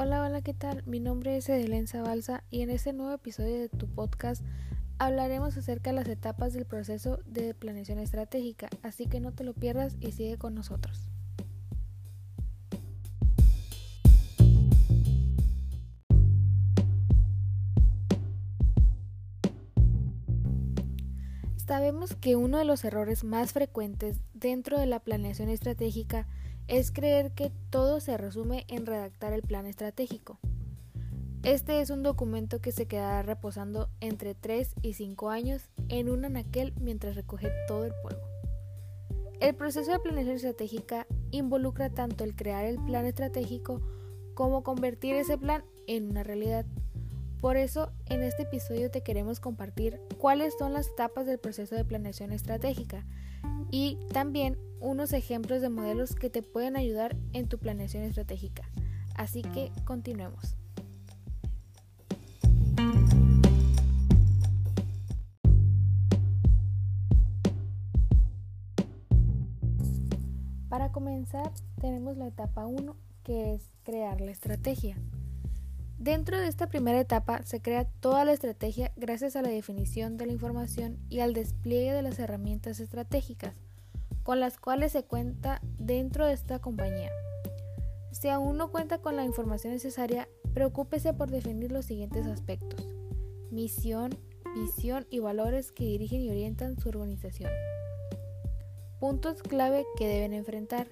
Hola, hola, ¿qué tal? Mi nombre es Edelenza Balsa y en este nuevo episodio de tu podcast hablaremos acerca de las etapas del proceso de planeación estratégica, así que no te lo pierdas y sigue con nosotros. Sabemos que uno de los errores más frecuentes dentro de la planeación estratégica es creer que todo se resume en redactar el plan estratégico. Este es un documento que se quedará reposando entre 3 y 5 años en un anaquel mientras recoge todo el polvo. El proceso de planeación estratégica involucra tanto el crear el plan estratégico como convertir ese plan en una realidad. Por eso, en este episodio te queremos compartir cuáles son las etapas del proceso de planeación estratégica y también unos ejemplos de modelos que te pueden ayudar en tu planeación estratégica. Así que continuemos. Para comenzar, tenemos la etapa 1, que es crear la estrategia. Dentro de esta primera etapa se crea toda la estrategia gracias a la definición de la información y al despliegue de las herramientas estratégicas con las cuales se cuenta dentro de esta compañía. Si aún no cuenta con la información necesaria, preocúpese por definir los siguientes aspectos. Misión, visión y valores que dirigen y orientan su organización. Puntos clave que deben enfrentar.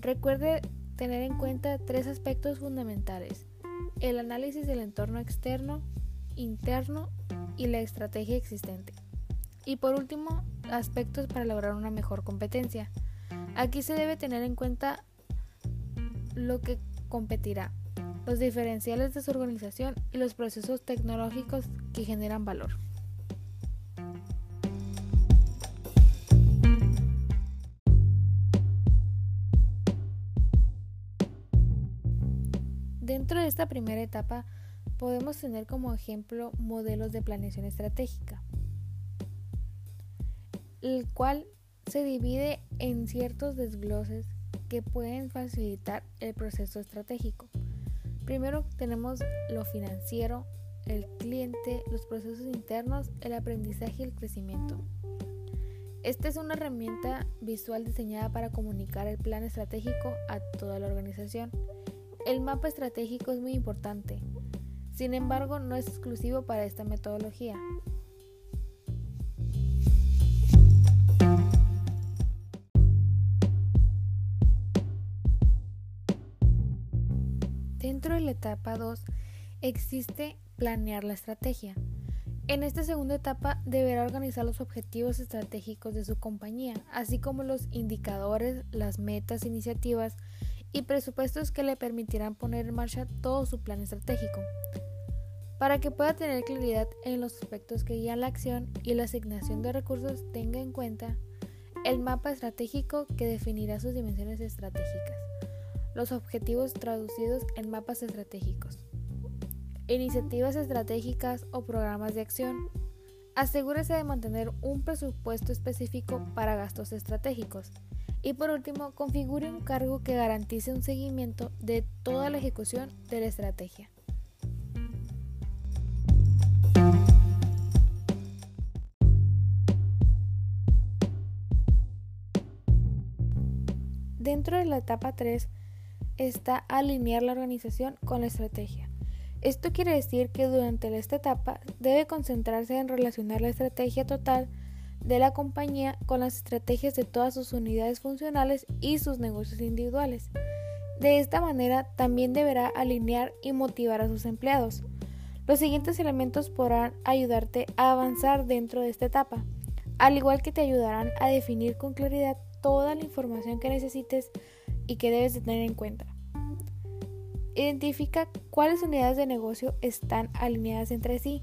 Recuerde tener en cuenta tres aspectos fundamentales. El análisis del entorno externo, interno y la estrategia existente. Y por último, aspectos para lograr una mejor competencia. Aquí se debe tener en cuenta lo que competirá, los diferenciales de su organización y los procesos tecnológicos que generan valor. Dentro de esta primera etapa podemos tener como ejemplo modelos de planeación estratégica el cual se divide en ciertos desgloses que pueden facilitar el proceso estratégico. Primero tenemos lo financiero, el cliente, los procesos internos, el aprendizaje y el crecimiento. Esta es una herramienta visual diseñada para comunicar el plan estratégico a toda la organización. El mapa estratégico es muy importante, sin embargo no es exclusivo para esta metodología. Dentro de la etapa 2 existe planear la estrategia. En esta segunda etapa deberá organizar los objetivos estratégicos de su compañía, así como los indicadores, las metas, iniciativas y presupuestos que le permitirán poner en marcha todo su plan estratégico. Para que pueda tener claridad en los aspectos que guían la acción y la asignación de recursos, tenga en cuenta el mapa estratégico que definirá sus dimensiones estratégicas los objetivos traducidos en mapas estratégicos, iniciativas estratégicas o programas de acción. Asegúrese de mantener un presupuesto específico para gastos estratégicos. Y por último, configure un cargo que garantice un seguimiento de toda la ejecución de la estrategia. Dentro de la etapa 3 está alinear la organización con la estrategia. Esto quiere decir que durante esta etapa debe concentrarse en relacionar la estrategia total de la compañía con las estrategias de todas sus unidades funcionales y sus negocios individuales. De esta manera también deberá alinear y motivar a sus empleados. Los siguientes elementos podrán ayudarte a avanzar dentro de esta etapa, al igual que te ayudarán a definir con claridad toda la información que necesites y que debes de tener en cuenta. Identifica cuáles unidades de negocio están alineadas entre sí.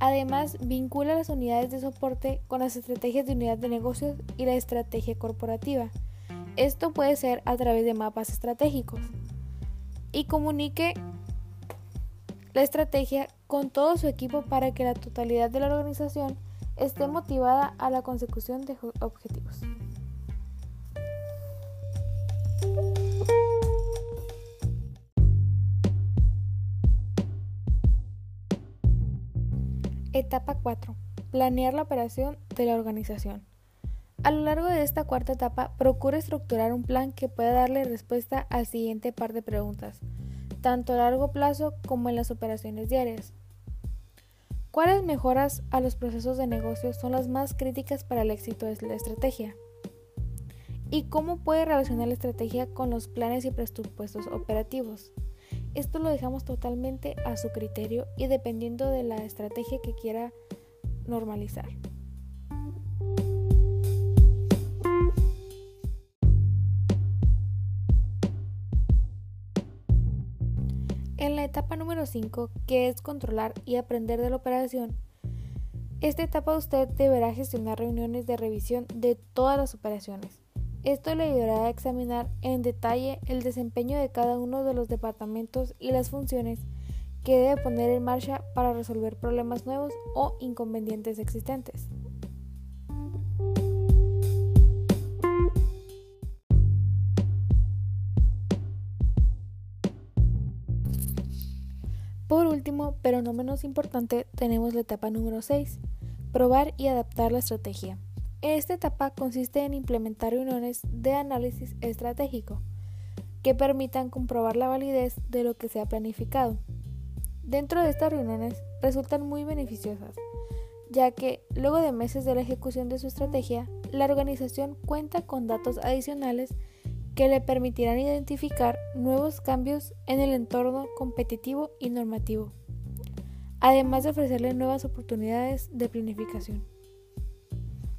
Además, vincula las unidades de soporte con las estrategias de unidad de negocios y la estrategia corporativa. Esto puede ser a través de mapas estratégicos. Y comunique la estrategia con todo su equipo para que la totalidad de la organización esté motivada a la consecución de objetivos. Etapa 4. Planear la operación de la organización. A lo largo de esta cuarta etapa, procura estructurar un plan que pueda darle respuesta al siguiente par de preguntas, tanto a largo plazo como en las operaciones diarias. ¿Cuáles mejoras a los procesos de negocio son las más críticas para el éxito de la estrategia? ¿Y cómo puede relacionar la estrategia con los planes y presupuestos operativos? Esto lo dejamos totalmente a su criterio y dependiendo de la estrategia que quiera normalizar. En la etapa número 5, que es controlar y aprender de la operación, esta etapa usted deberá gestionar reuniones de revisión de todas las operaciones. Esto le ayudará a examinar en detalle el desempeño de cada uno de los departamentos y las funciones que debe poner en marcha para resolver problemas nuevos o inconvenientes existentes. Por último, pero no menos importante, tenemos la etapa número 6, probar y adaptar la estrategia. Esta etapa consiste en implementar reuniones de análisis estratégico que permitan comprobar la validez de lo que se ha planificado. Dentro de estas reuniones resultan muy beneficiosas, ya que luego de meses de la ejecución de su estrategia, la organización cuenta con datos adicionales que le permitirán identificar nuevos cambios en el entorno competitivo y normativo, además de ofrecerle nuevas oportunidades de planificación.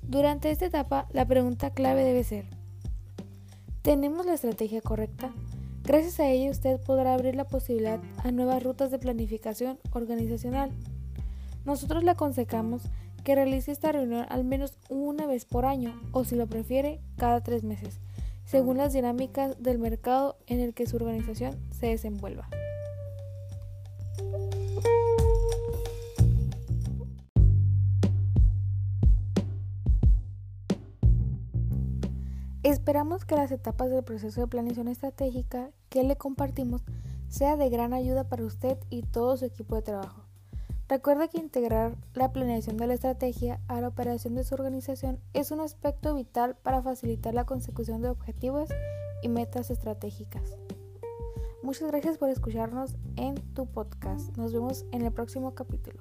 Durante esta etapa, la pregunta clave debe ser, ¿tenemos la estrategia correcta? Gracias a ello usted podrá abrir la posibilidad a nuevas rutas de planificación organizacional. Nosotros le aconsejamos que realice esta reunión al menos una vez por año o si lo prefiere cada tres meses, según las dinámicas del mercado en el que su organización se desenvuelva. Esperamos que las etapas del proceso de planeación estratégica que le compartimos sea de gran ayuda para usted y todo su equipo de trabajo. Recuerde que integrar la planeación de la estrategia a la operación de su organización es un aspecto vital para facilitar la consecución de objetivos y metas estratégicas. Muchas gracias por escucharnos en tu podcast. Nos vemos en el próximo capítulo.